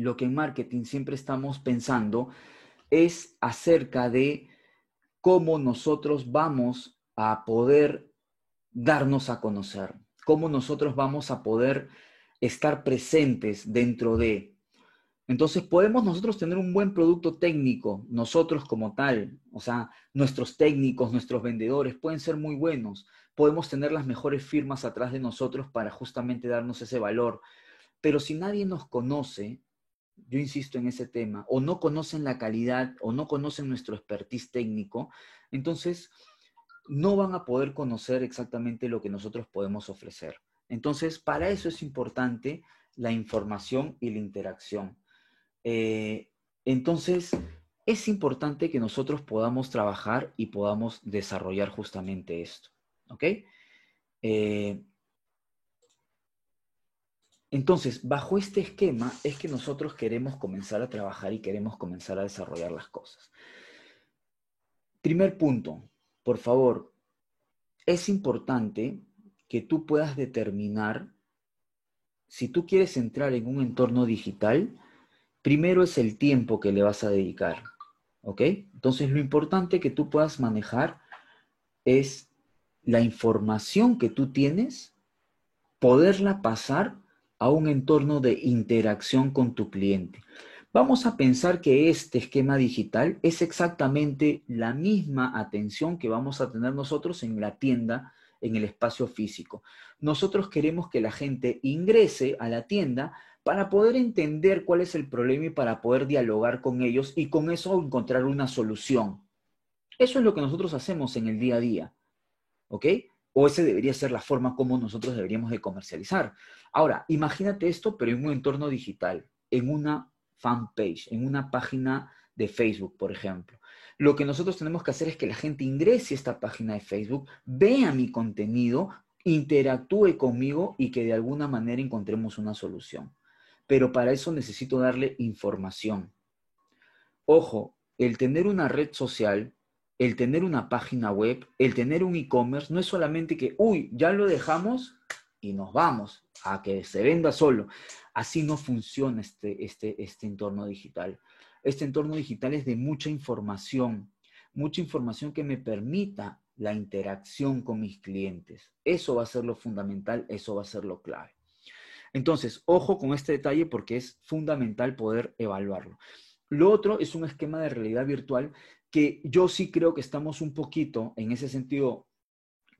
lo que en marketing siempre estamos pensando es acerca de cómo nosotros vamos a poder darnos a conocer, cómo nosotros vamos a poder estar presentes dentro de. Entonces podemos nosotros tener un buen producto técnico, nosotros como tal, o sea, nuestros técnicos, nuestros vendedores pueden ser muy buenos, podemos tener las mejores firmas atrás de nosotros para justamente darnos ese valor, pero si nadie nos conoce, yo insisto en ese tema, o no conocen la calidad o no conocen nuestro expertise técnico, entonces no van a poder conocer exactamente lo que nosotros podemos ofrecer. Entonces, para eso es importante la información y la interacción. Eh, entonces, es importante que nosotros podamos trabajar y podamos desarrollar justamente esto. ¿Ok? Eh, entonces, bajo este esquema es que nosotros queremos comenzar a trabajar y queremos comenzar a desarrollar las cosas. Primer punto, por favor, es importante que tú puedas determinar si tú quieres entrar en un entorno digital, primero es el tiempo que le vas a dedicar. ¿Ok? Entonces, lo importante que tú puedas manejar es la información que tú tienes, poderla pasar a un entorno de interacción con tu cliente. Vamos a pensar que este esquema digital es exactamente la misma atención que vamos a tener nosotros en la tienda, en el espacio físico. Nosotros queremos que la gente ingrese a la tienda para poder entender cuál es el problema y para poder dialogar con ellos y con eso encontrar una solución. Eso es lo que nosotros hacemos en el día a día. ¿Ok? O esa debería ser la forma como nosotros deberíamos de comercializar. Ahora, imagínate esto, pero en un entorno digital, en una fanpage, en una página de Facebook, por ejemplo. Lo que nosotros tenemos que hacer es que la gente ingrese a esta página de Facebook, vea mi contenido, interactúe conmigo y que de alguna manera encontremos una solución. Pero para eso necesito darle información. Ojo, el tener una red social el tener una página web, el tener un e-commerce, no es solamente que, uy, ya lo dejamos y nos vamos a que se venda solo. Así no funciona este, este, este entorno digital. Este entorno digital es de mucha información, mucha información que me permita la interacción con mis clientes. Eso va a ser lo fundamental, eso va a ser lo clave. Entonces, ojo con este detalle porque es fundamental poder evaluarlo. Lo otro es un esquema de realidad virtual que yo sí creo que estamos un poquito, en ese sentido,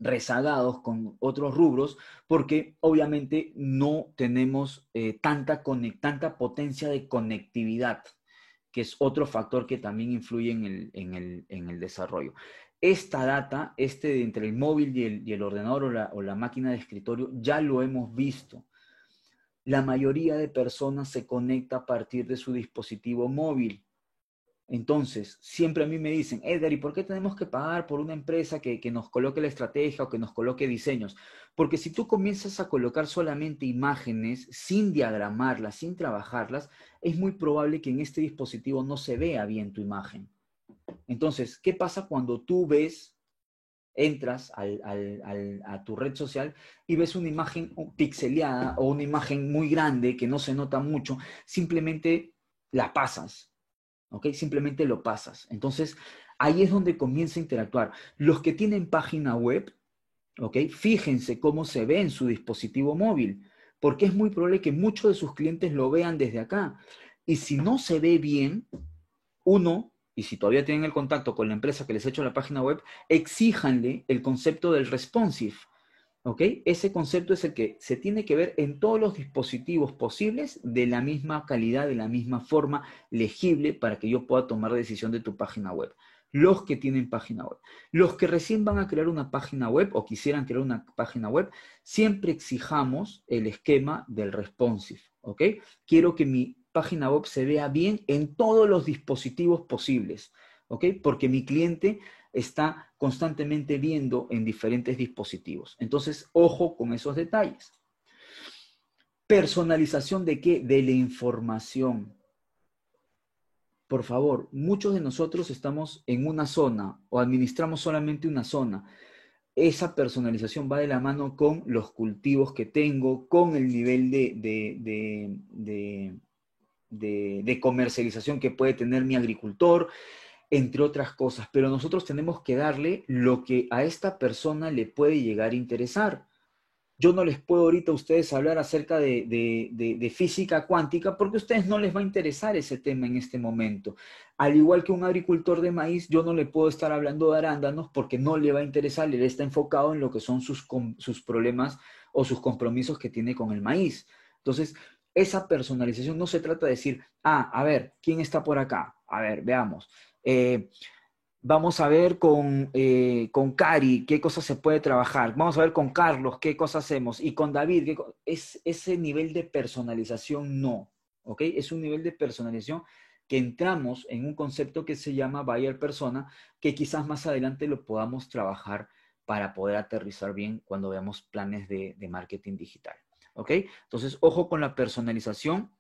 rezagados con otros rubros, porque obviamente no tenemos eh, tanta, tanta potencia de conectividad, que es otro factor que también influye en el, desarrollo. Esta data, este entre el móvil y el, ordenador o la, o la máquina de escritorio, ya lo hemos visto. La mayoría de personas se conecta a partir de su dispositivo móvil entonces, siempre a mí me dicen, Edgar, ¿y por qué tenemos que pagar por una empresa que, nos coloque la estrategia o que nos coloque diseños? Porque si tú comienzas a colocar solamente imágenes sin diagramarlas, sin trabajarlas, es muy probable que en este dispositivo no se vea bien tu imagen. Entonces, ¿qué pasa cuando tú ves, entras a tu red social y ves una imagen pixeleada o una imagen muy grande que no se nota mucho? Simplemente la pasas ¿ok? Simplemente lo pasas. Entonces, ahí es donde comienza a interactuar. Los que tienen página web, ¿ok? Fíjense cómo se ve en su dispositivo móvil, porque es muy probable que muchos de sus clientes lo vean desde acá. Y si no se ve bien, uno, y si todavía tienen el contacto con la empresa que les ha hecho la página web, exíjanle el concepto del responsive. ¿Ok? Ese concepto es el que se tiene que ver en todos los dispositivos posibles de la misma calidad, de la misma forma, legible para que yo pueda tomar decisión de tu página web. Los que tienen página web. Los que recién van a crear una página web o quisieran crear una página web, siempre exijamos el esquema del responsive. ¿Ok? Quiero que mi página web se vea bien en todos los dispositivos posibles. ¿Ok? Porque mi cliente está constantemente viendo en diferentes dispositivos. Entonces, ojo con esos detalles. Personalización de qué? De la información. Por favor, muchos de nosotros estamos en una zona o administramos solamente una zona. Esa personalización va de la mano con los cultivos que tengo, con el nivel de, de, comercialización que puede tener mi agricultor, entre otras cosas. Pero nosotros tenemos que darle lo que a esta persona le puede llegar a interesar. Yo no les puedo ahorita a ustedes hablar acerca de, física cuántica porque a ustedes no les va a interesar ese tema en este momento. Al igual que un agricultor de maíz, yo no le puedo estar hablando de arándanos porque no le va a interesar, le está enfocado en lo que son sus, sus problemas o sus compromisos que tiene con el maíz. Entonces, esa personalización no se trata de decir, ah, a ver, ¿quién está por acá? A ver, veamos. Eh, vamos a ver con, eh, con Cari qué cosas se puede trabajar. Vamos a ver con Carlos qué cosas hacemos. Y con David, es ese nivel de personalización no. ¿Ok? Es un nivel de personalización que entramos en un concepto que se llama buyer persona, que quizás más adelante lo podamos trabajar para poder aterrizar bien cuando veamos planes de marketing digital. ¿Ok? Entonces, ojo con la personalización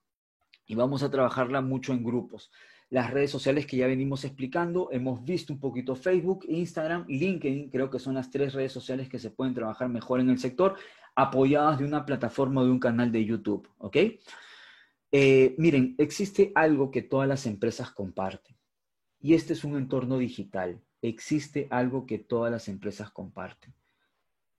y vamos a trabajarla mucho en grupos. Las redes sociales que ya venimos explicando, hemos visto un poquito Facebook, Instagram, LinkedIn, creo que son las tres redes sociales que se pueden trabajar mejor en el sector, apoyadas de una plataforma o de un canal de YouTube, ¿ok? Eh, miren, existe algo que todas las empresas comparten y este es un entorno digital. Existe algo que todas las empresas comparten.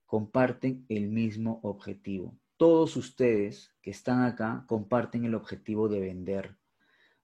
Comparten el mismo objetivo todos ustedes que están acá comparten el objetivo de vender.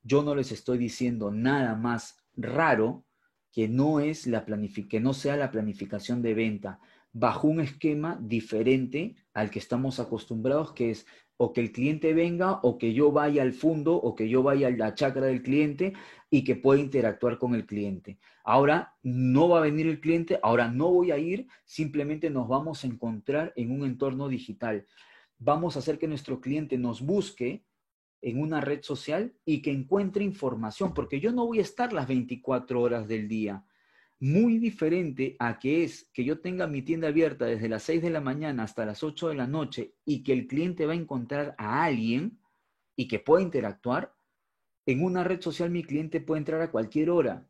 Yo no les estoy diciendo nada más raro que no, es la que no sea la planificación de venta bajo un esquema diferente al que estamos acostumbrados, que es o que el cliente venga o que yo vaya al fondo o que yo vaya a la chacra del cliente y que pueda interactuar con el cliente. Ahora no va a venir el cliente, ahora no voy a ir, simplemente nos vamos a encontrar en un entorno digital vamos a hacer que nuestro cliente nos busque en una red social y que encuentre información, porque yo no voy a estar las 24 horas del día. Muy diferente a que es que yo tenga mi tienda abierta desde las 6 de la mañana hasta las 8 de la noche y que el cliente va a encontrar a alguien y que pueda interactuar. En una red social mi cliente puede entrar a cualquier hora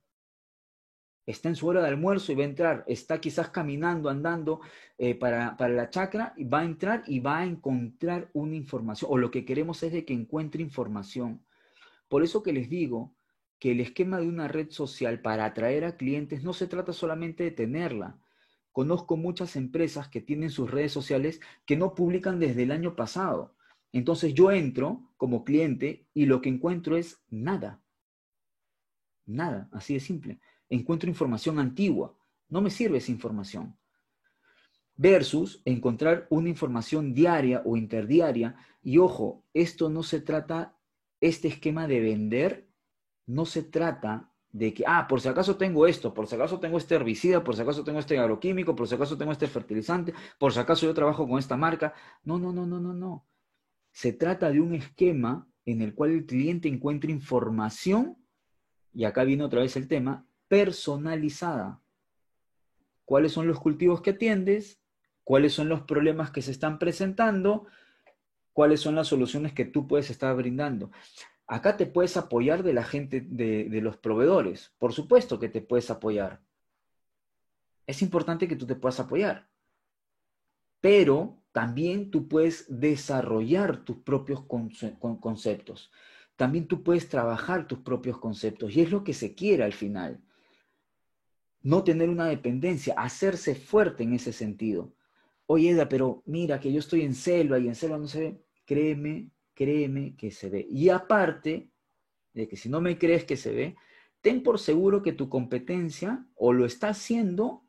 está en su hora de almuerzo y va a entrar, está quizás caminando, andando eh, para, la chacra, y va a entrar y va a encontrar una información, o lo que queremos es de que encuentre información. Por eso que les digo que el esquema de una red social para atraer a clientes no se trata solamente de tenerla. Conozco muchas empresas que tienen sus redes sociales que no publican desde el año pasado. Entonces yo entro como cliente y lo que encuentro es nada. Nada, así de simple encuentro información antigua. No me sirve esa información. Versus encontrar una información diaria o interdiaria. Y ojo, esto no se trata, este esquema de vender, no se trata de que, ah, por si acaso tengo esto, por si acaso tengo este herbicida, por si acaso tengo este agroquímico, por si acaso tengo este fertilizante, por si acaso yo trabajo con esta marca. No, no, no, no, no, no. Se trata de un esquema en el cual el cliente encuentra información, y acá viene otra vez el tema, personalizada. ¿Cuáles son los cultivos que atiendes? ¿Cuáles son los problemas que se están presentando? ¿Cuáles son las soluciones que tú puedes estar brindando? Acá te puedes apoyar de la gente, de, los proveedores. Por supuesto que te puedes apoyar. Es importante que tú te puedas apoyar. Pero también tú puedes desarrollar tus propios conceptos. También tú puedes trabajar tus propios conceptos. Y es lo que se quiere al final no tener una dependencia, hacerse fuerte en ese sentido. Oye, Eda, pero mira que yo estoy en selva y en selva no se ve. Créeme, créeme que se ve. Y aparte de que si no me crees que se ve, ten por seguro que tu competencia o lo está haciendo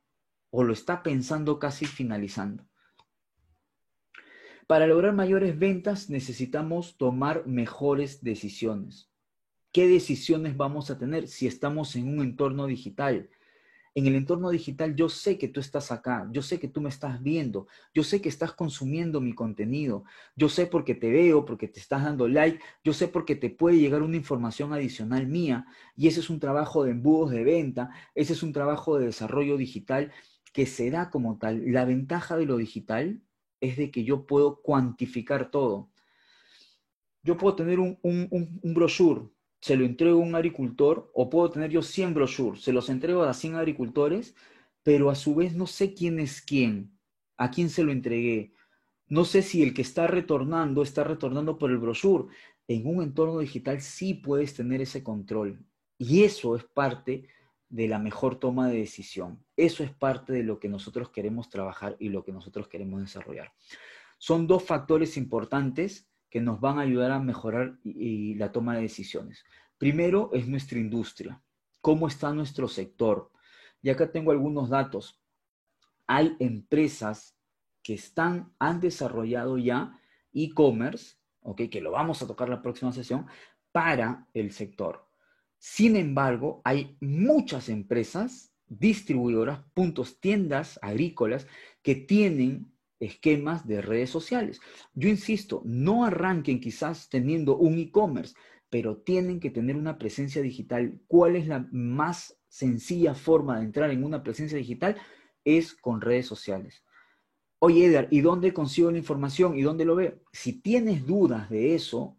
o lo está pensando casi finalizando. Para lograr mayores ventas necesitamos tomar mejores decisiones. ¿Qué decisiones vamos a tener si estamos en un entorno digital? En el entorno digital yo sé que tú estás acá, yo sé que tú me estás viendo, yo sé que estás consumiendo mi contenido, yo sé porque te veo, porque te estás dando like, yo sé porque te puede llegar una información adicional mía y ese es un trabajo de embudos de venta, ese es un trabajo de desarrollo digital que se da como tal. La ventaja de lo digital es de que yo puedo cuantificar todo. Yo puedo tener un, un, un brochure se lo entrego a un agricultor o puedo tener yo 100 brochures, se los entrego a 100 agricultores, pero a su vez no sé quién es quién, a quién se lo entregué. No sé si el que está retornando está retornando por el brochure. En un entorno digital sí puedes tener ese control. Y eso es parte de la mejor toma de decisión. Eso es parte de lo que nosotros queremos trabajar y lo que nosotros queremos desarrollar. Son dos factores importantes que nos van a ayudar a mejorar la toma de decisiones. Primero es nuestra industria. ¿Cómo está nuestro sector? Y acá tengo algunos datos. Hay empresas que están, han desarrollado ya e-commerce, que lo vamos a tocar la próxima sesión, para el sector. Sin embargo, hay muchas empresas, distribuidoras, puntos, tiendas agrícolas que tienen esquemas de redes sociales. Yo insisto, no arranquen quizás teniendo un e-commerce, pero tienen que tener una presencia digital. ¿Cuál es la más sencilla forma de entrar en una presencia digital? Es con redes sociales. Oye, Edgar, ¿y dónde consigo la información? ¿Y dónde lo veo? Si tienes dudas de eso,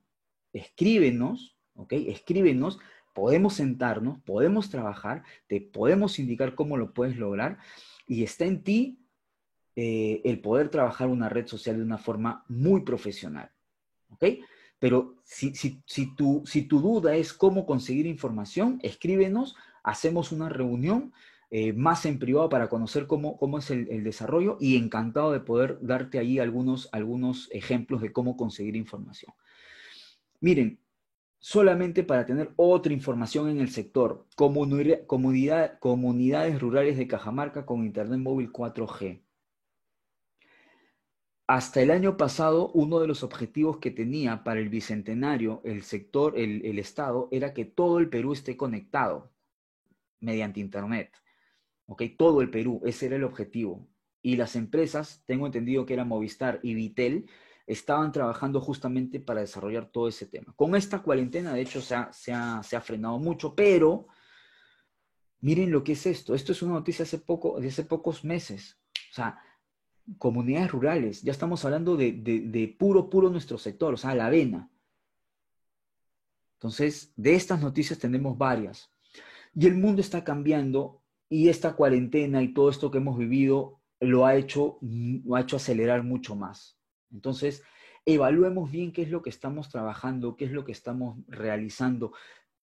escríbenos, ¿ok? Escríbenos podemos sentarnos, podemos trabajar, te podemos indicar cómo lo puedes lograr y está en ti eh, el poder trabajar una red social de una forma muy profesional. ¿Ok? Pero si, si, si, tu, si tu duda es cómo conseguir información, escríbenos, hacemos una reunión eh, más en privado para conocer cómo, cómo es el, desarrollo y encantado de poder darte ahí algunos, algunos ejemplos de cómo conseguir información. Miren, solamente para tener otra información en el sector. Comunidad, comunidades rurales de Cajamarca con Internet móvil 4G. Hasta el año pasado, uno de los objetivos que tenía para el bicentenario el sector, el, Estado, era que todo el Perú esté conectado mediante Internet. ¿Ok? Todo el Perú, ese era el objetivo. Y las empresas, tengo entendido que era Movistar y Vitel, estaban trabajando justamente para desarrollar todo ese tema. Con esta cuarentena, de hecho, se ha, se ha, frenado mucho, pero miren lo que es esto. Esto es una noticia hace poco, de hace pocos meses. O sea, comunidades rurales, ya estamos hablando de, de, puro, puro nuestro sector, o sea, la avena. Entonces, de estas noticias tenemos varias. Y el mundo está cambiando y esta cuarentena y todo esto que hemos vivido lo ha hecho, lo ha hecho acelerar mucho más. Entonces, evaluemos bien qué es lo que estamos trabajando, qué es lo que estamos realizando,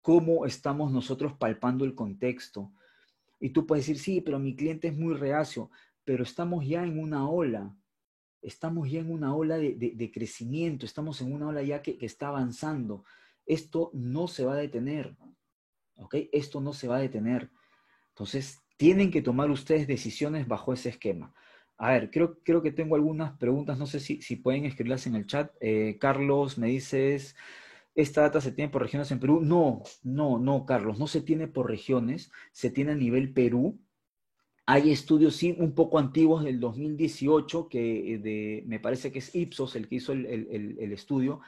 cómo estamos nosotros palpando el contexto. Y tú puedes decir, sí, pero mi cliente es muy reacio, pero estamos ya en una ola, estamos ya en una ola de, crecimiento, estamos en una ola ya que, que, está avanzando. Esto no se va a detener, ¿ok? Esto no se va a detener. Entonces, tienen que tomar ustedes decisiones bajo ese esquema. A ver, creo, creo que tengo algunas preguntas, no sé si, si pueden escribirlas en el chat. Eh, Carlos, me dices, ¿esta data se tiene por regiones en Perú? No, no, no, Carlos, no se tiene por regiones, se tiene a nivel Perú. Hay estudios, sí, un poco antiguos del 2018, que eh, me parece que es Ipsos el que hizo el, estudio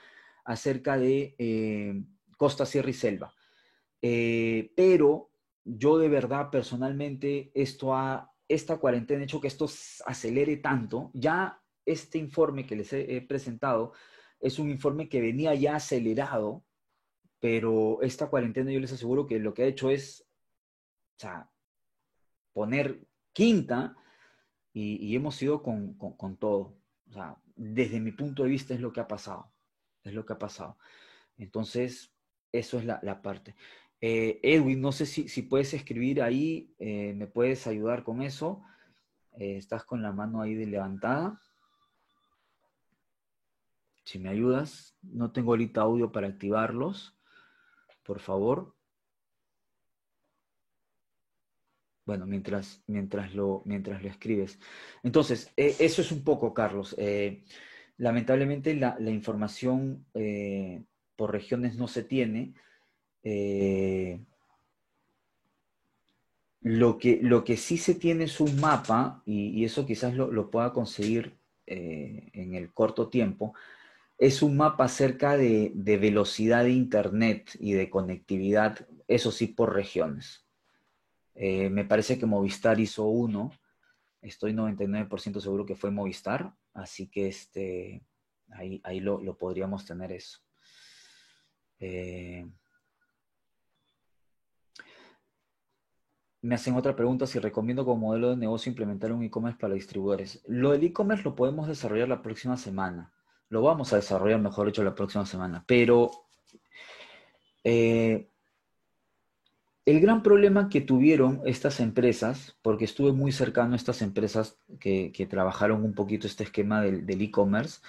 acerca de eh, costa, sierra y selva. pero yo de verdad, personalmente, esto ha esta cuarentena ha hecho que esto acelere tanto. Ya este informe que les he, presentado es un informe que venía ya acelerado, pero esta cuarentena yo les aseguro que lo que ha hecho es poner quinta y, hemos ido con, todo. desde mi punto de vista es lo que ha pasado. Es lo que ha pasado. Entonces, eso es la parte. Eh, Edwin, no sé si, puedes escribir ahí, eh, me puedes ayudar con eso. Eh, estás con la mano ahí levantada. Si me ayudas, no tengo ahorita audio para activarlos, por favor. Bueno, mientras, mientras, lo, mientras lo escribes. Entonces, eso es un poco, Carlos. lamentablemente la, información por regiones no se tiene. Eh, lo, que, lo que sí se tiene es un mapa, y, eso quizás lo, pueda conseguir eh, en el corto tiempo, es un mapa acerca de, velocidad de Internet y de conectividad, eso sí, por regiones. Eh, me parece que Movistar hizo uno, estoy 99% seguro que fue Movistar, así que este, ahí, ahí lo, podríamos tener eso. me hacen otra pregunta si recomiendo como modelo de negocio implementar un e-commerce para distribuidores. Lo del e-commerce lo podemos desarrollar la próxima semana. Lo vamos a desarrollar, mejor dicho, la próxima semana. Pero eh, el gran problema que tuvieron estas empresas, porque estuve muy cercano a estas empresas que, trabajaron un poquito este esquema del e-commerce,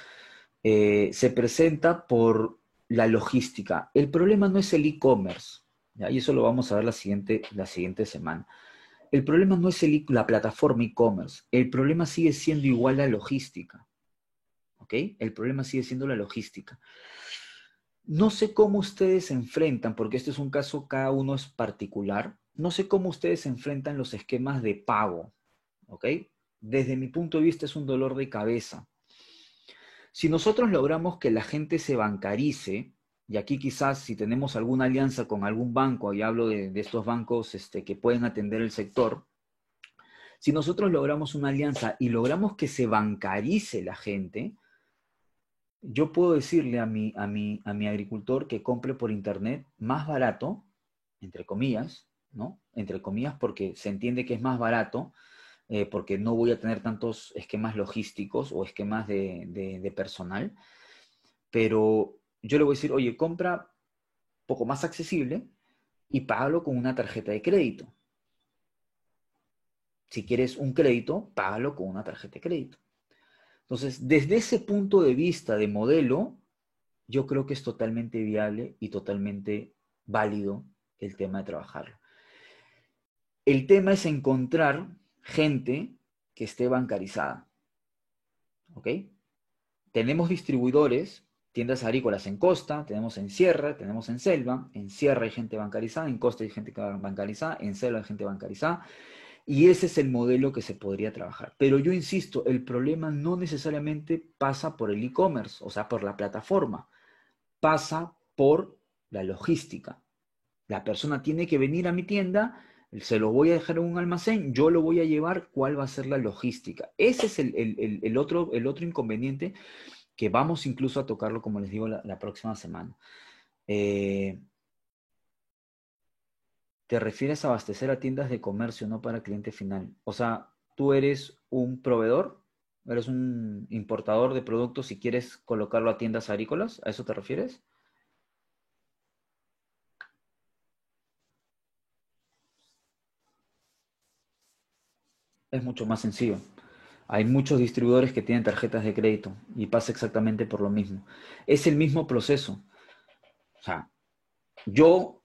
eh, se presenta por la logística. El problema no es el e-commerce, y eso lo vamos a ver la siguiente, la siguiente semana. El problema no es el, la plataforma e-commerce, el problema sigue siendo igual la logística. ¿Ok? El problema sigue siendo la logística. No sé cómo ustedes se enfrentan, porque este es un caso, cada uno es particular. No sé cómo ustedes se enfrentan los esquemas de pago. ¿Ok? Desde mi punto de vista es un dolor de cabeza. Si nosotros logramos que la gente se bancarice, y aquí quizás si tenemos alguna alianza con algún banco, y hablo de, estos bancos este, que pueden atender el sector, si nosotros logramos una alianza y logramos que se bancarice la gente, yo puedo decirle a mi, a mi, a mi agricultor que compre por internet más barato, entre comillas, ¿no? Entre comillas, porque se entiende que es más barato, eh, porque no voy a tener tantos esquemas logísticos o esquemas de, de personal, pero yo le voy a decir, oye, compra poco más accesible y págalo con una tarjeta de crédito. Si quieres un crédito, págalo con una tarjeta de crédito. Entonces, desde ese punto de vista de modelo, yo creo que es totalmente viable y totalmente válido el tema de trabajarlo. El tema es encontrar gente que esté bancarizada. ¿Ok? Tenemos distribuidores tiendas agrícolas en costa, tenemos en sierra, tenemos en selva, en sierra hay gente bancarizada, en costa hay gente bancarizada, en selva hay gente bancarizada, y ese es el modelo que se podría trabajar. Pero yo insisto, el problema no necesariamente pasa por el e-commerce, o sea, por la plataforma, pasa por la logística. La persona tiene que venir a mi tienda, se lo voy a dejar en un almacén, yo lo voy a llevar, ¿cuál va a ser la logística? Ese es el, otro, inconveniente que vamos incluso a tocarlo, como les digo, la, próxima semana. Eh, ¿Te refieres a abastecer a tiendas de comercio, no para cliente final? O sea, tú eres un proveedor, eres un importador de productos y quieres colocarlo a tiendas agrícolas, ¿a eso te refieres? Es mucho más sencillo. Hay muchos distribuidores que tienen tarjetas de crédito y pasa exactamente por lo mismo. Es el mismo proceso. O sea, yo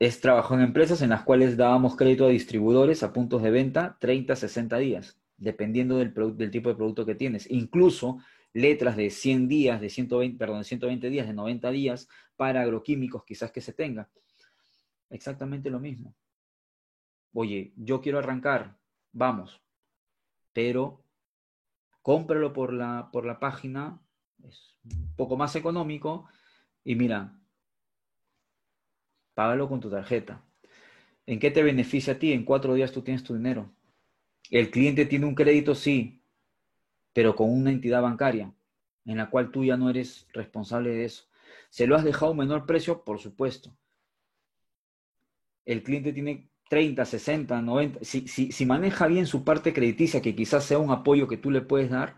he trabajado en empresas en las cuales dábamos crédito a distribuidores a puntos de venta 30, 60 días, dependiendo del, del tipo de producto que tienes. Incluso letras de 100 días, de 120, perdón, de 120 días, de 90 días para agroquímicos quizás que se tenga. Exactamente lo mismo. Oye, yo quiero arrancar, vamos, pero cómpralo por la, por la página, es un poco más económico y mira, págalo con tu tarjeta. ¿En qué te beneficia a ti? En cuatro días tú tienes tu dinero. El cliente tiene un crédito, sí, pero con una entidad bancaria, en la cual tú ya no eres responsable de eso. ¿Se lo has dejado a un menor precio? Por supuesto. El cliente tiene 30, 60, 90, si, si, maneja bien su parte crediticia, que quizás sea un apoyo que tú le puedes dar,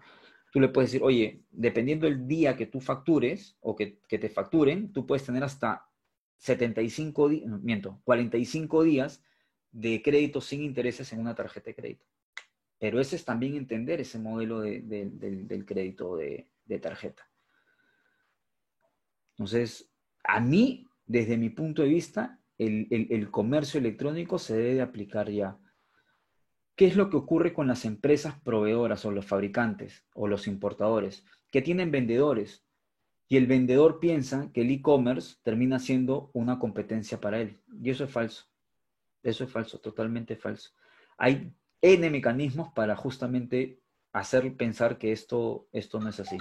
tú le puedes decir, oye, dependiendo del día que tú factures o que, te facturen, tú puedes tener hasta 75 días, miento, 45 días de crédito sin intereses en una tarjeta de crédito. Pero ese es también entender ese modelo del, crédito de, de tarjeta. Entonces, a mí, desde mi punto de vista, el, comercio electrónico se debe aplicar ya. ¿Qué es lo que ocurre con las empresas proveedoras o los fabricantes o los importadores? Que tienen vendedores y el vendedor piensa que el e-commerce termina siendo una competencia para él. Y eso es falso. Eso es falso, totalmente falso. Hay N mecanismos para justamente hacer pensar que esto, esto no es así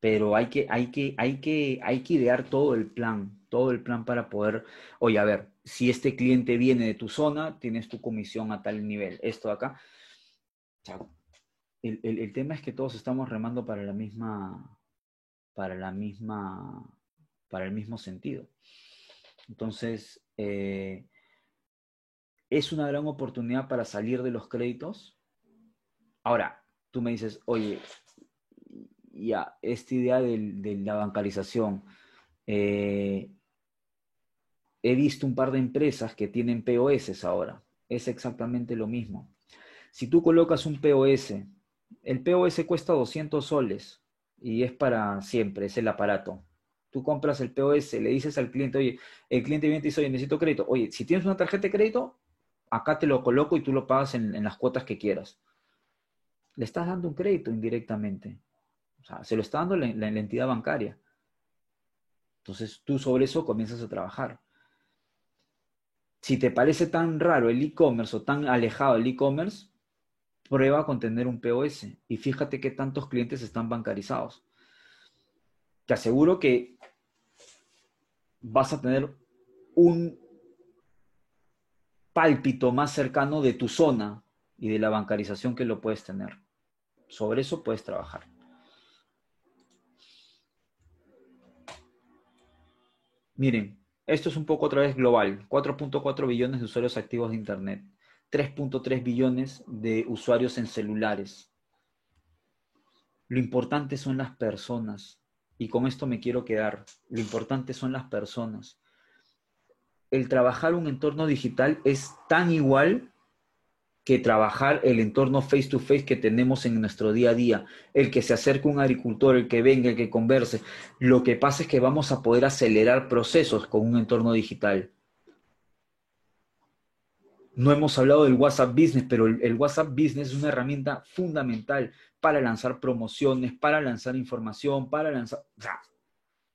pero hay que, hay que, hay que, hay que idear todo el plan, todo el plan para poder, oye, a ver, si este cliente viene de tu zona, tienes tu comisión a tal nivel, esto de acá. El, el, tema es que todos estamos remando para la misma, para la misma, para el mismo sentido. Entonces, eh, ¿Es una gran oportunidad para salir de los créditos? Ahora, tú me dices, oye, ya, esta idea de, la bancarización, eh, he visto un par de empresas que tienen POS ahora. Es exactamente lo mismo. Si tú colocas un POS, el POS cuesta 200 soles y es para siempre, es el aparato. Tú compras el POS, le dices al cliente, oye, el cliente viene y dice, oye, necesito crédito. Oye, si tienes una tarjeta de crédito, acá te lo coloco y tú lo pagas en, las cuotas que quieras. Le estás dando un crédito indirectamente. O sea, se lo está dando la entidad bancaria. Entonces tú sobre eso comienzas a trabajar si te parece tan raro el e-commerce o tan alejado el e-commerce, prueba con tener un POS y fíjate qué tantos clientes están bancarizados. Te aseguro que vas a tener un pálpito más cercano de tu zona y de la bancarización que lo puedes tener. Sobre eso puedes trabajar. Miren, esto es un poco otra vez global. 4.4 billones de usuarios activos de Internet. 3.3 billones de usuarios en celulares. Lo importante son las personas. Y con esto me quiero quedar. Lo importante son las personas. El trabajar un entorno digital es tan igual que trabajar el entorno face to face que tenemos en nuestro día a día. El que se acerque un agricultor, el que venga, el que converse. Lo que pasa es que vamos a poder acelerar procesos con un entorno digital. No hemos hablado del WhatsApp Business, pero el, WhatsApp Business es una herramienta fundamental para lanzar promociones, para lanzar información, para lanzar...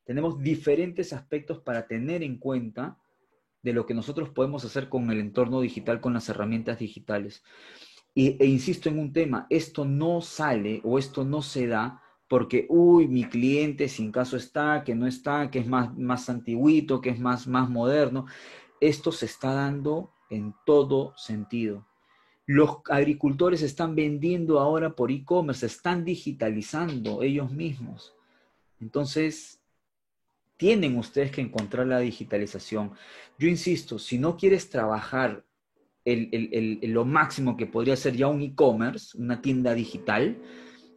tenemos diferentes aspectos para tener en cuenta de lo que nosotros podemos hacer con el entorno digital, con las herramientas digitales. e insisto en un tema, esto no sale o esto no se da porque, uy, mi cliente sin caso está, que no está, que es más, más antiguito, que es más, más moderno. Esto se está dando en todo sentido. Los agricultores están vendiendo ahora por e-commerce, están digitalizando ellos mismos. Entonces, tienen ustedes que encontrar la digitalización. Yo insisto, si no quieres trabajar lo máximo que podría ser ya un e-commerce, una tienda digital,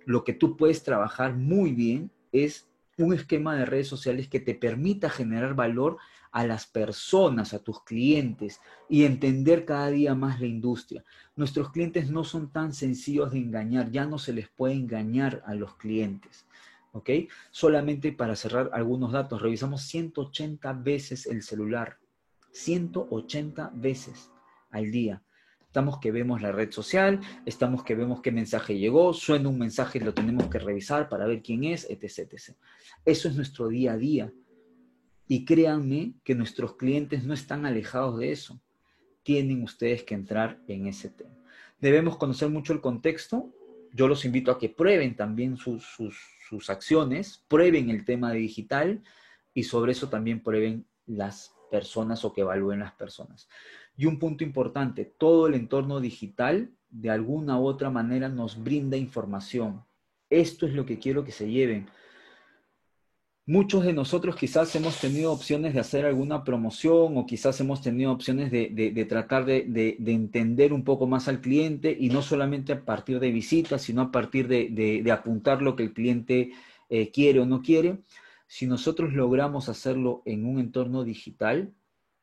lo que tú puedes trabajar muy bien es un esquema de redes sociales que te permita generar valor a las personas, a tus clientes y entender cada día más la industria. Nuestros clientes no son tan sencillos de engañar, ya no se les puede engañar a los clientes. ¿ok? Solamente para cerrar algunos datos, revisamos 180 veces el celular, 180 veces al día. Estamos que vemos la red social, estamos que vemos qué mensaje llegó, suena un mensaje y lo tenemos que revisar para ver quién es, etc, etc. Eso es nuestro día a día. Y créanme que nuestros clientes no están alejados de eso. Tienen ustedes que entrar en ese tema. Debemos conocer mucho el contexto. Yo los invito a que prueben también sus, sus acciones, prueben el tema de digital y sobre eso también prueben las personas o que evalúen las personas. Y un punto importante, todo el entorno digital de alguna u otra manera nos brinda información. Esto es lo que quiero que se lleven. Muchos de nosotros quizás hemos tenido opciones de hacer alguna promoción o quizás hemos tenido opciones de, tratar de, entender un poco más al cliente y no solamente a partir de visitas, sino a partir de, apuntar lo que el cliente eh, quiere o no quiere. Si nosotros logramos hacerlo en un entorno digital,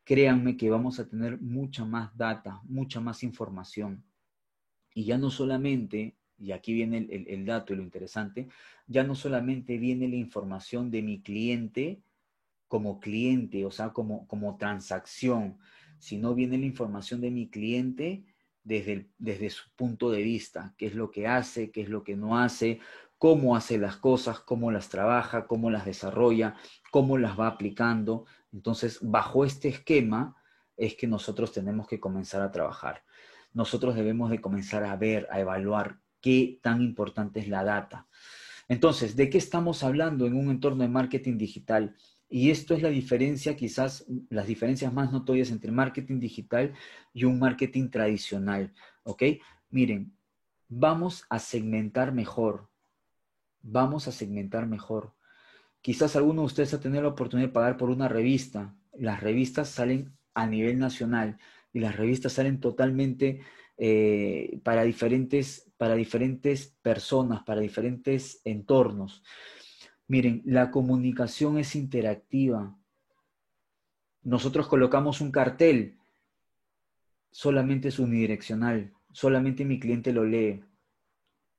créanme que vamos a tener mucha más data, mucha más información. Y ya no solamente y aquí viene el, dato y lo interesante, ya no solamente viene la información de mi cliente como cliente, o sea, como, como transacción, sino viene la información de mi cliente desde, desde su punto de vista, qué es lo que hace, qué es lo que no hace, cómo hace las cosas, cómo las trabaja, cómo las desarrolla, cómo las va aplicando. Entonces, bajo este esquema es que nosotros tenemos que comenzar a trabajar. Nosotros debemos de comenzar a ver, a evaluar qué tan importante es la data. Entonces, ¿de qué estamos hablando en un entorno de marketing digital? Y esto es la diferencia, quizás las diferencias más notorias entre marketing digital y un marketing tradicional. ¿Ok? Miren, vamos a segmentar mejor. Vamos a segmentar mejor. Quizás alguno de ustedes ha tenido la oportunidad de pagar por una revista. Las revistas salen a nivel nacional, y las revistas salen totalmente eh, para, diferentes, para diferentes personas, para diferentes entornos. Miren, la comunicación es interactiva. Nosotros colocamos un cartel, solamente es unidireccional, solamente mi cliente lo lee.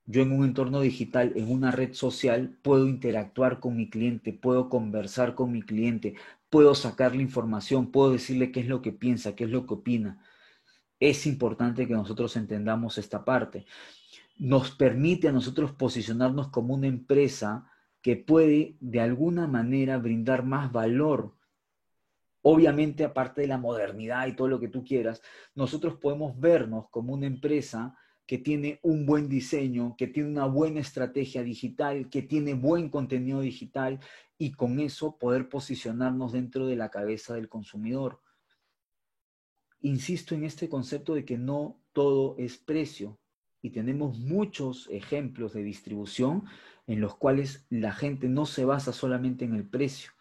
Yo en un entorno digital, en una red social, puedo interactuar con mi cliente, puedo conversar con mi cliente, puedo sacarle información, puedo decirle qué es lo que piensa, qué es lo que opina. Es importante que nosotros entendamos esta parte. Nos permite a nosotros posicionarnos como una empresa que puede de alguna manera brindar más valor. Obviamente, aparte de la modernidad y todo lo que tú quieras, nosotros podemos vernos como una empresa que tiene un buen diseño, que tiene una buena estrategia digital, que tiene buen contenido digital y con eso poder posicionarnos dentro de la cabeza del consumidor. Insisto en este concepto de que no todo es precio y tenemos muchos ejemplos de distribución en los cuales la gente no se basa solamente en el precio.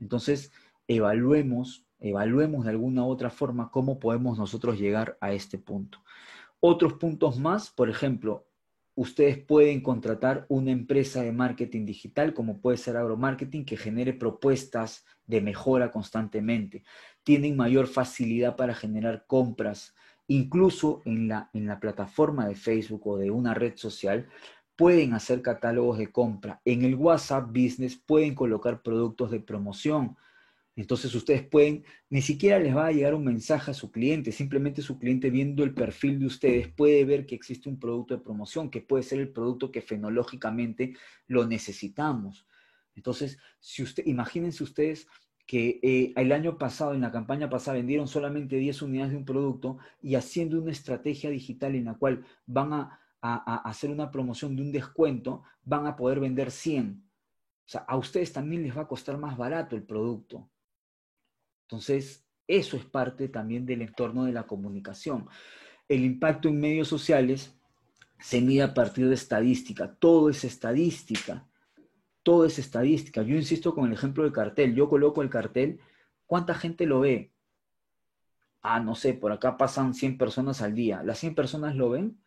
Entonces, evaluemos, evaluemos de alguna u otra forma cómo podemos nosotros llegar a este punto. Otros puntos más, por ejemplo, ustedes pueden contratar una empresa de marketing digital, como puede ser Agromarketing, que genere propuestas de mejora constantemente. Tienen mayor facilidad para generar compras. Incluso en la, en la plataforma de Facebook o de una red social, pueden hacer catálogos de compra. En el WhatsApp Business pueden colocar productos de promoción. Entonces ustedes pueden, ni siquiera les va a llegar un mensaje a su cliente, simplemente su cliente viendo el perfil de ustedes puede ver que existe un producto de promoción, que puede ser el producto que fenológicamente lo necesitamos. Entonces, si usted, imagínense ustedes que eh, el año pasado, en la campaña pasada, vendieron solamente 10 unidades de un producto y haciendo una estrategia digital en la cual van a, a hacer una promoción de un descuento, van a poder vender 100. O sea, a ustedes también les va a costar más barato el producto. Entonces, eso es parte también del entorno de la comunicación. El impacto en medios sociales se mide a partir de estadística. Todo es estadística. Todo es estadística. Yo insisto con el ejemplo del cartel. Yo coloco el cartel. ¿Cuánta gente lo ve? Ah, no sé, por acá pasan 100 personas al día. ¿Las 100 personas lo ven?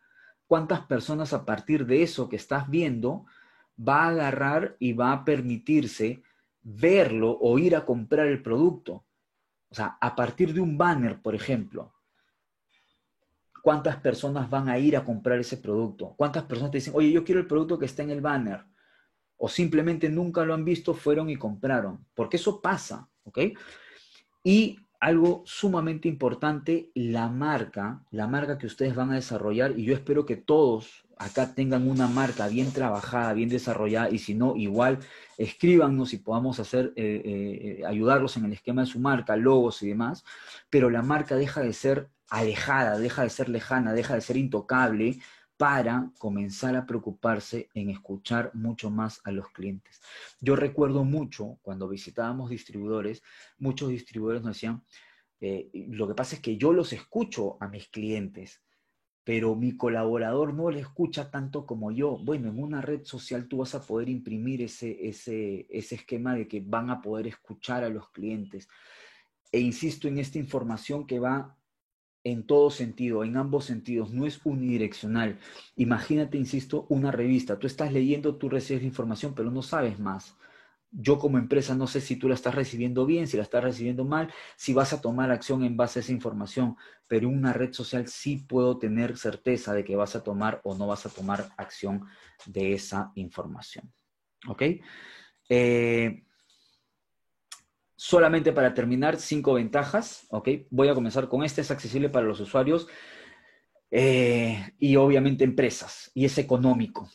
¿Cuántas personas a partir de eso que estás viendo va a agarrar y va a permitirse verlo o ir a comprar el producto? O sea, a partir de un banner, por ejemplo, ¿cuántas personas van a ir a comprar ese producto? ¿Cuántas personas te dicen, oye, yo quiero el producto que está en el banner? O simplemente nunca lo han visto, fueron y compraron. Porque eso pasa, ¿ok? Y algo sumamente importante, la marca, la marca que ustedes van a desarrollar, y yo espero que todos acá tengan una marca bien trabajada, bien desarrollada, y si no, igual escríbanos y podamos hacer, eh, eh, ayudarlos en el esquema de su marca, logos y demás, pero la marca deja de ser alejada, deja de ser lejana, deja de ser intocable para comenzar a preocuparse en escuchar mucho más a los clientes. Yo recuerdo mucho cuando visitábamos distribuidores, muchos distribuidores nos decían, eh, lo que pasa es que yo los escucho a mis clientes, pero mi colaborador no le escucha tanto como yo. Bueno, en una red social tú vas a poder imprimir ese, ese, ese esquema de que van a poder escuchar a los clientes. E insisto en esta información que va en todo sentido, en ambos sentidos, no es unidireccional. Imagínate, insisto, una revista. Tú estás leyendo, tú recibes información, pero no sabes más yo como empresa no sé si tú la estás recibiendo bien, si la estás recibiendo mal, si vas a tomar acción en base a esa información, pero en una red social sí puedo tener certeza de que vas a tomar o no vas a tomar acción de esa información. ¿Ok? Eh, solamente para terminar, cinco ventajas. Voy a comenzar con este, es accesible para los usuarios eh, y obviamente empresas, y es económico.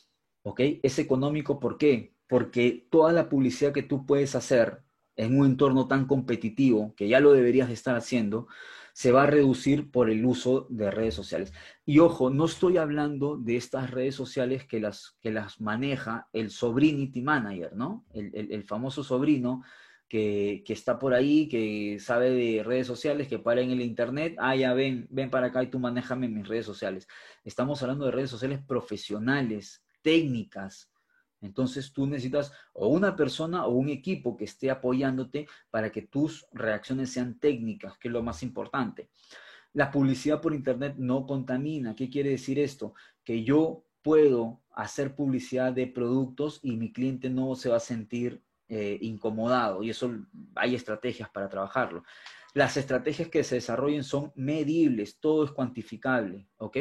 Es económico, ¿por qué? porque toda la publicidad que tú puedes hacer en un entorno tan competitivo, que ya lo deberías de estar haciendo, se va a reducir por el uso de redes sociales. Y ojo, no estoy hablando de estas redes sociales que las, que las maneja el Sobrinity Manager, ¿no? El, famoso sobrino que, está por ahí, que sabe de redes sociales, que para en el Internet, ah, ya ven, ven para acá y tú manéjame mis redes sociales. Estamos hablando de redes sociales profesionales, técnicas, entonces tú necesitas o una persona o un equipo que esté apoyándote para que tus reacciones sean técnicas, que es lo más importante. La publicidad por Internet no contamina. ¿Qué quiere decir esto? Que yo puedo hacer publicidad de productos y mi cliente no se va a sentir eh, incomodado y eso hay estrategias para trabajarlo. Las estrategias que se desarrollen son medibles, todo es cuantificable, ¿ok?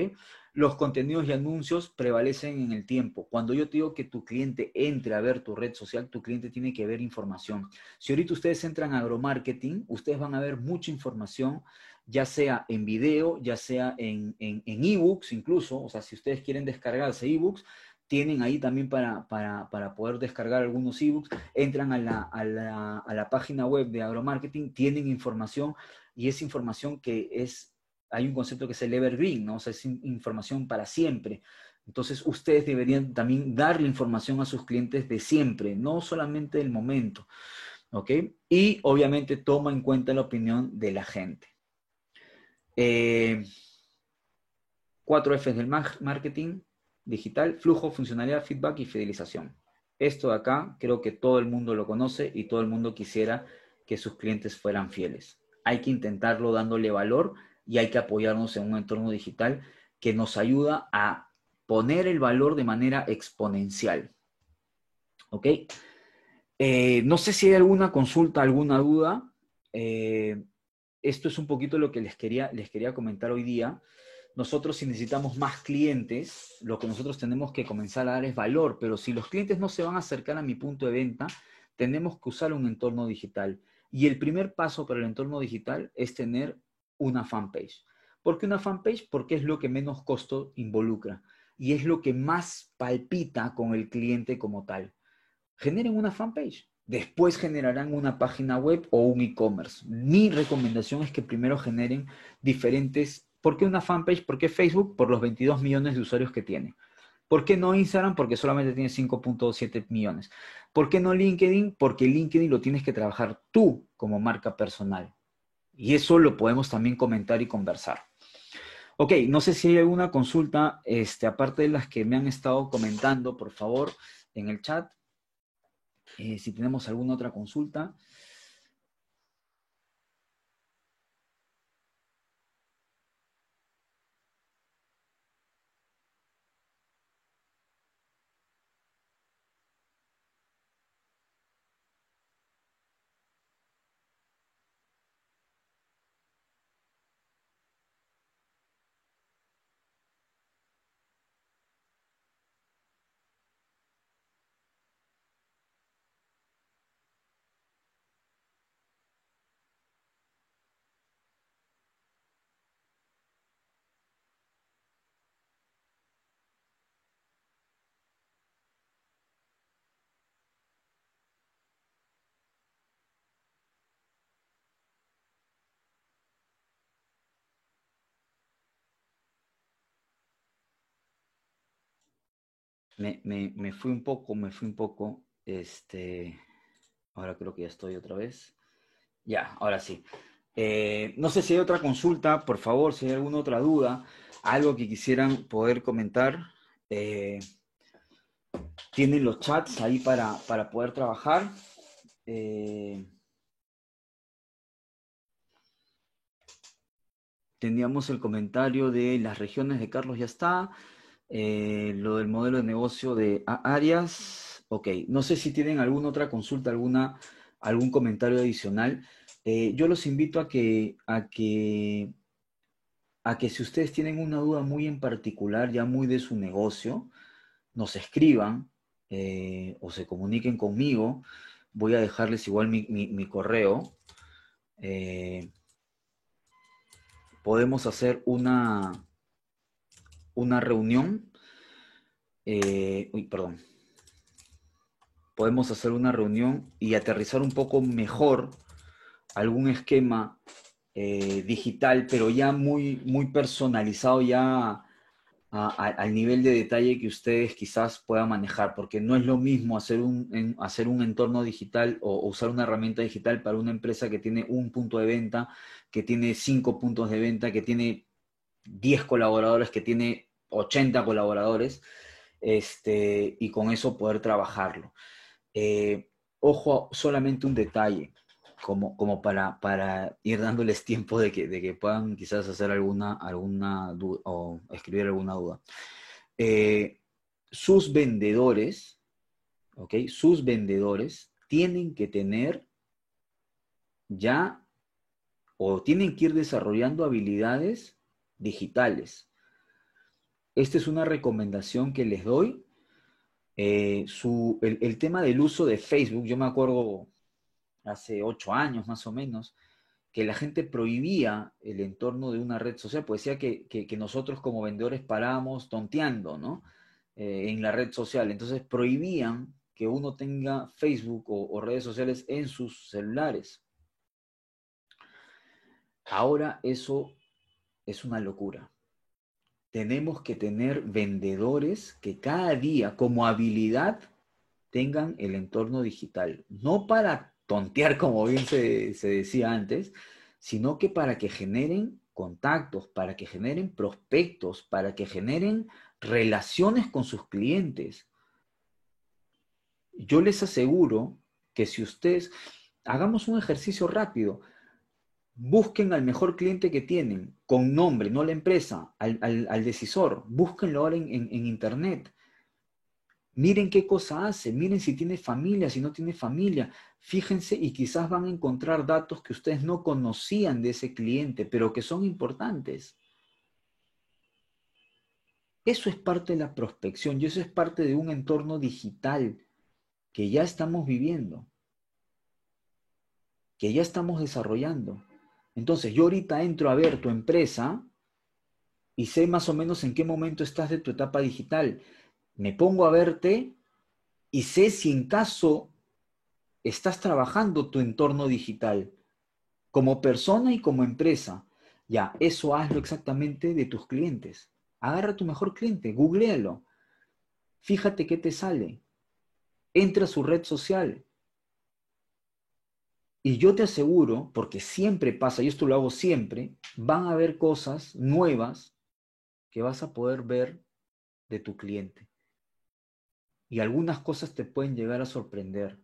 Los contenidos y anuncios prevalecen en el tiempo. Cuando yo te digo que tu cliente entre a ver tu red social, tu cliente tiene que ver información. Si ahorita ustedes entran a agromarketing, ustedes van a ver mucha información, ya sea en video, ya sea en ebooks en, incluso, o sea, si ustedes quieren descargarse ebooks, tienen ahí también para, para, poder descargar algunos ebooks, entran a la, a, la, a la página web de agromarketing, tienen información y es información que es hay un concepto que es el evergreen, ¿no? O sea, es información para siempre. Entonces, ustedes deberían también darle información a sus clientes de siempre, no solamente del momento, ¿ok? Y obviamente toma en cuenta la opinión de la gente. Eh, cuatro Fs del marketing digital, flujo, funcionalidad, feedback y fidelización. Esto de acá creo que todo el mundo lo conoce y todo el mundo quisiera que sus clientes fueran fieles. Hay que intentarlo dándole valor y hay que apoyarnos en un entorno digital que nos ayuda a poner el valor de manera exponencial. ¿Ok? Eh, no sé si hay alguna consulta, alguna duda. Eh, esto es un poquito lo que les quería, les quería comentar hoy día. Nosotros si necesitamos más clientes, lo que nosotros tenemos que comenzar a dar es valor, pero si los clientes no se van a acercar a mi punto de venta, tenemos que usar un entorno digital. Y el primer paso para el entorno digital es tener una fanpage. ¿Por qué una fanpage? Porque es lo que menos costo involucra y es lo que más palpita con el cliente como tal. Generen una fanpage. Después generarán una página web o un e-commerce. Mi recomendación es que primero generen diferentes... ¿Por qué una fanpage? ¿Por qué Facebook? Por los 22 millones de usuarios que tiene. ¿Por qué no Instagram? Porque solamente tiene 5.7 millones. ¿Por qué no LinkedIn? Porque LinkedIn lo tienes que trabajar tú como marca personal. Y eso lo podemos también comentar y conversar. Ok, no sé si hay alguna consulta, este, aparte de las que me han estado comentando, por favor, en el chat. Eh, si tenemos alguna otra consulta. Me, fui un poco, me fui un poco. Este, ahora creo que ya estoy otra vez. Ya, ahora sí. Eh, no sé si hay otra consulta, por favor, si hay alguna otra duda, algo que quisieran poder comentar. Eh, tienen los chats ahí para, poder trabajar. Eh, teníamos el comentario de las regiones de Carlos, ya está. Eh, lo del modelo de negocio de Arias. Ok, no sé si tienen alguna otra consulta, alguna, algún comentario adicional. Eh, yo los invito a que, a que, a que si ustedes tienen una duda muy en particular, ya muy de su negocio, nos escriban eh, o se comuniquen conmigo. Voy a dejarles igual mi, correo. podemos hacer una, una reunión, eh, uy, perdón, podemos hacer una reunión y aterrizar un poco mejor algún esquema eh, digital, pero ya muy, muy personalizado, ya al nivel de detalle que ustedes quizás puedan manejar, porque no es lo mismo hacer un, hacer un entorno digital o, usar una herramienta digital para una empresa que tiene un punto de venta, que tiene cinco puntos de venta, que tiene 10 colaboradores, que tiene 80 colaboradores, este, y con eso poder trabajarlo. Eh, ojo, solamente un detalle. como, como para, para ir dándoles tiempo de que, de que puedan quizás hacer alguna, alguna duda o escribir alguna duda. Eh, sus vendedores, ¿ok? Sus vendedores tienen que tener ya o tienen que ir desarrollando habilidades digitales. Esta es una recomendación que les doy. Eh, el, tema del uso de Facebook, yo me acuerdo hace ocho años más o menos, que la gente prohibía el entorno de una red social, pues decía que, nosotros como vendedores parábamos tonteando, ¿no? Eh, en la red social. Entonces prohibían que uno tenga Facebook o redes sociales en sus celulares. Ahora eso es una locura. Tenemos que tener vendedores que cada día como habilidad tengan el entorno digital, no para tontear como bien se, decía antes, sino que para que generen contactos, para que generen prospectos, para que generen relaciones con sus clientes. Yo les aseguro que si ustedes, hagamos un ejercicio rápido, busquen al mejor cliente que tienen, con nombre, no la empresa, al, decisor, búsquenlo ahora en, internet. Miren qué cosa hace, miren si tiene familia, si no tiene familia. Fíjense y quizás van a encontrar datos que ustedes no conocían de ese cliente, pero que son importantes. Eso es parte de la prospección y eso es parte de un entorno digital que ya estamos viviendo, que ya estamos desarrollando. Entonces, yo ahorita entro a ver tu empresa y sé más o menos en qué momento estás de tu etapa digital. Me pongo a verte y sé si en caso estás trabajando tu entorno digital como persona y como empresa. Ya, eso hazlo exactamente de tus clientes. Agarra tu mejor cliente, googlealo. Fíjate qué te sale. Entra a su red social, y yo te aseguro, porque siempre pasa, y esto lo hago siempre, van a haber cosas nuevas que vas a poder ver de tu cliente. Y algunas cosas te pueden llegar a sorprender.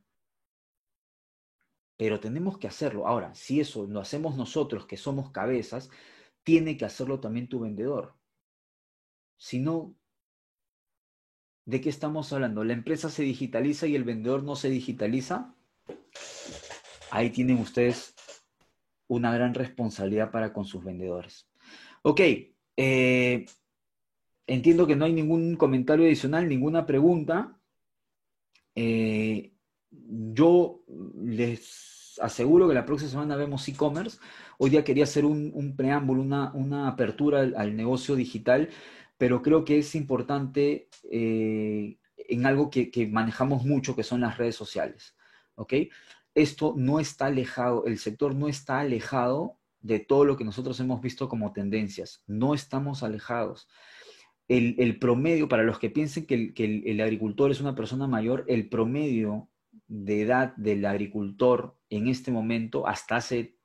Pero tenemos que hacerlo. Ahora, si eso lo hacemos nosotros, que somos cabezas, tiene que hacerlo también tu vendedor. Si no, ¿de qué estamos hablando? ¿La empresa se digitaliza y el vendedor no se digitaliza? Ahí tienen ustedes una gran responsabilidad para con sus vendedores. Ok, eh, entiendo que no hay ningún comentario adicional, ninguna pregunta. Eh, yo les aseguro que la próxima semana vemos e-commerce. Hoy día quería hacer un, preámbulo, una, apertura al, negocio digital, pero creo que es importante eh, en algo que, que, manejamos mucho, que son las redes sociales. ¿ok? Esto no está alejado, el sector no está alejado de todo lo que nosotros hemos visto como tendencias. No estamos alejados. El, promedio, para los que piensen que, el, agricultor es una persona mayor, el promedio de edad del agricultor en este momento, hasta hace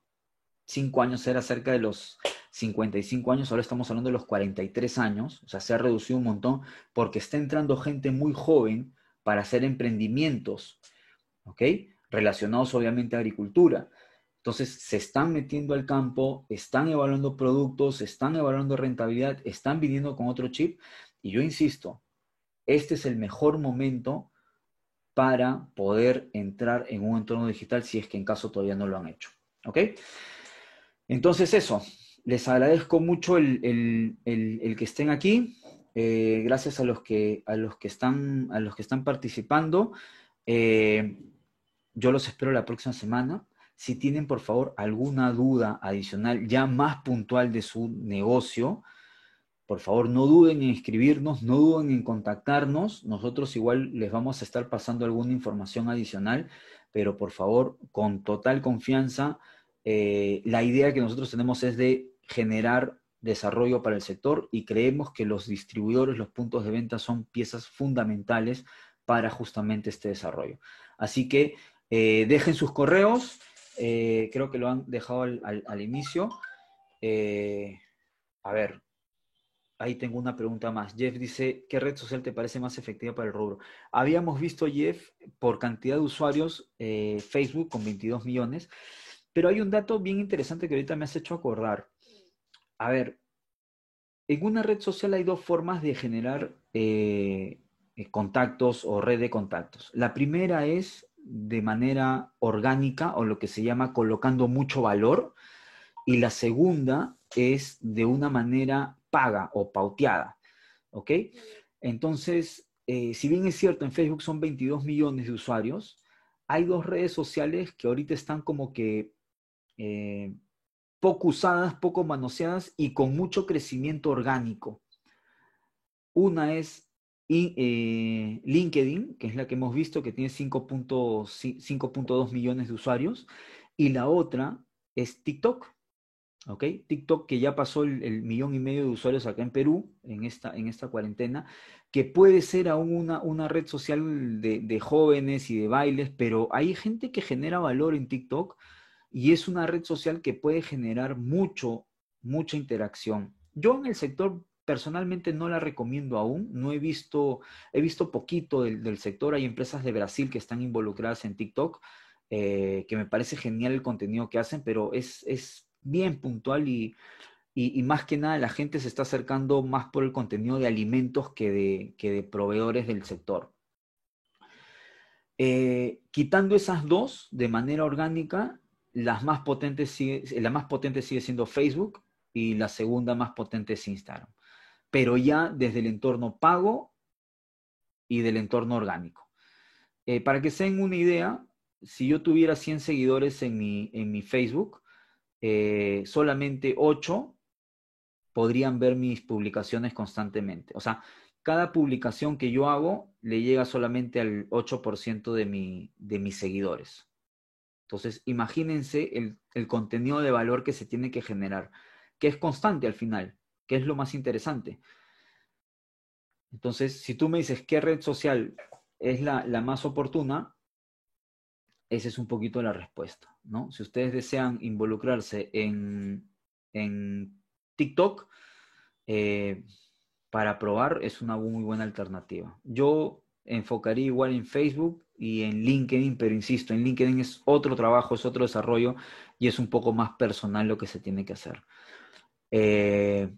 cinco años era cerca de los 55 años, ahora estamos hablando de los 43 años, o sea, se ha reducido un montón porque está entrando gente muy joven para hacer emprendimientos, ¿ok? Relacionados obviamente a agricultura. Entonces, se están metiendo al campo, están evaluando productos, están evaluando rentabilidad, están viniendo con otro chip. Y yo insisto, este es el mejor momento para poder entrar en un entorno digital si es que en caso todavía no lo han hecho. ¿Ok? Entonces eso, les agradezco mucho el, que estén aquí. Eh, gracias a los que, a los que, están, a los que están participando. Eh, yo los espero la próxima semana. Si tienen, por favor, alguna duda adicional ya más puntual de su negocio, por favor, no duden en escribirnos, no duden en contactarnos. Nosotros igual les vamos a estar pasando alguna información adicional, pero por favor, con total confianza, eh, la idea que nosotros tenemos es de generar desarrollo para el sector y creemos que los distribuidores, los puntos de venta son piezas fundamentales para justamente este desarrollo. Así que eh, dejen sus correos, eh, creo que lo han dejado al, inicio. Eh, a ver, ahí tengo una pregunta más. Jeff dice, ¿qué red social te parece más efectiva para el rubro? Habíamos visto, Jeff, por cantidad de usuarios, Facebook con 22 millones, pero hay un dato bien interesante que ahorita me has hecho acordar. A ver, en una red social hay dos formas de generar contactos o red de contactos. La primera es de manera orgánica o lo que se llama colocando mucho valor y la segunda es de una manera paga o pauteada. ¿Ok? Entonces, eh, si bien es cierto, en Facebook son 22 millones de usuarios, hay dos redes sociales que ahorita están como que eh, poco usadas, poco manoseadas y con mucho crecimiento orgánico. Una es eh, LinkedIn, que es la que hemos visto, que tiene 5.2 millones de usuarios, y la otra es TikTok. ¿Ok? TikTok que ya pasó el, millón y medio de usuarios acá en Perú, en esta, en esta cuarentena, que puede ser aún una, una red social de, de, jóvenes y de bailes, pero hay gente que genera valor en TikTok y es una red social que puede generar mucho, mucha interacción. Yo en el sector personalmente no la recomiendo aún, no he visto, he visto poquito del, sector, hay empresas de Brasil que están involucradas en TikTok, eh, que me parece genial el contenido que hacen, pero es, bien puntual y, más que nada la gente se está acercando más por el contenido de alimentos que de, que de proveedores del sector. Eh, quitando esas dos de manera orgánica, las más potentes sigue, la más potente sigue siendo Facebook y la segunda más potente es Instagram pero ya desde el entorno pago y del entorno orgánico. Eh, para que se den una idea, si yo tuviera 100 seguidores en mi, en mi Facebook, eh, solamente 8 podrían ver mis publicaciones constantemente. O sea, cada publicación que yo hago le llega solamente al 8% de, mi, de mis seguidores. Entonces, imagínense el, el contenido de valor que se tiene que generar, que es constante al final. ¿Qué es lo más interesante? Entonces, si tú me dices qué red social es la, más oportuna, esa es un poquito la respuesta, ¿no? Si ustedes desean involucrarse en, TikTok, eh, para probar es una muy buena alternativa. Yo enfocaría igual en Facebook y en LinkedIn, pero insisto, en LinkedIn es otro trabajo, es otro desarrollo y es un poco más personal lo que se tiene que hacer. Eh,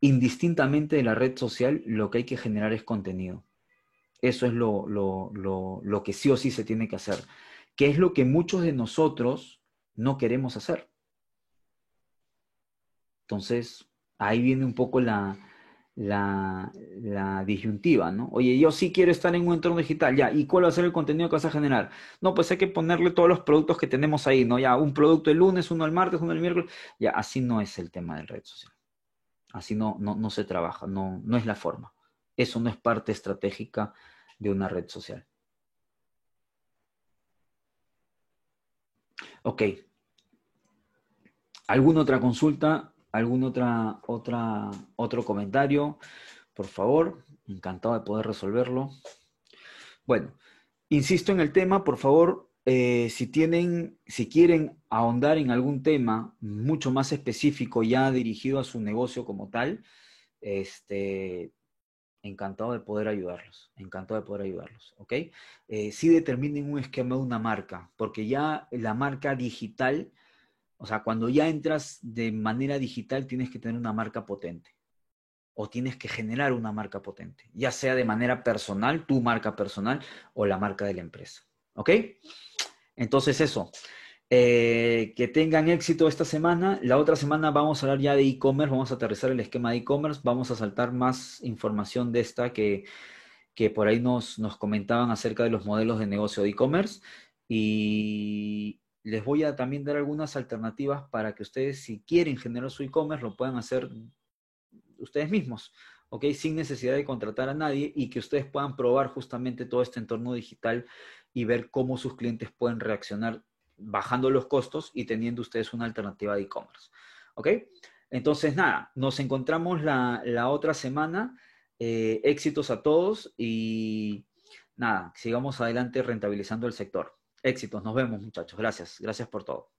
indistintamente de la red social, lo que hay que generar es contenido. Eso es lo, lo, que sí o sí se tiene que hacer, que es lo que muchos de nosotros no queremos hacer. Entonces, ahí viene un poco la, la, la, disyuntiva, ¿no? Oye, yo sí quiero estar en un entorno digital, ya, ¿y cuál va a ser el contenido que vas a generar? No, pues hay que ponerle todos los productos que tenemos ahí, ¿no? Ya, un producto el lunes, uno el martes, uno el miércoles, ya, así no es el tema de red social. Así no, no, se trabaja, no, no es la forma. Eso no es parte estratégica de una red social. Ok. ¿Alguna otra consulta? ¿Algún otra, otra, otro comentario? Por favor, encantado de poder resolverlo. Bueno, insisto en el tema, por favor, eh, si tienen, si quieren ahondar en algún tema mucho más específico ya dirigido a su negocio como tal, este, encantado de poder ayudarlos, encantado de poder ayudarlos, ¿ok? Eh, si determinen un esquema de una marca, porque ya la marca digital, o sea, cuando ya entras de manera digital tienes que tener una marca potente o tienes que generar una marca potente, ya sea de manera personal, tu marca personal o la marca de la empresa, ¿ok? Entonces eso, eh, que tengan éxito esta semana. La otra semana vamos a hablar ya de e-commerce, vamos a aterrizar el esquema de e-commerce, vamos a saltar más información de esta que, que por ahí nos, nos comentaban acerca de los modelos de negocio de e-commerce. Y les voy a también dar algunas alternativas para que ustedes, si quieren generar su e-commerce, lo puedan hacer ustedes mismos. ¿ok? Sin necesidad de contratar a nadie y que ustedes puedan probar justamente todo este entorno digital y ver cómo sus clientes pueden reaccionar bajando los costos y teniendo ustedes una alternativa de e-commerce. ¿Ok? Entonces, nada, nos encontramos la, otra semana. Eh, éxitos a todos y nada, sigamos adelante rentabilizando el sector. Éxitos, nos vemos muchachos. Gracias, gracias por todo.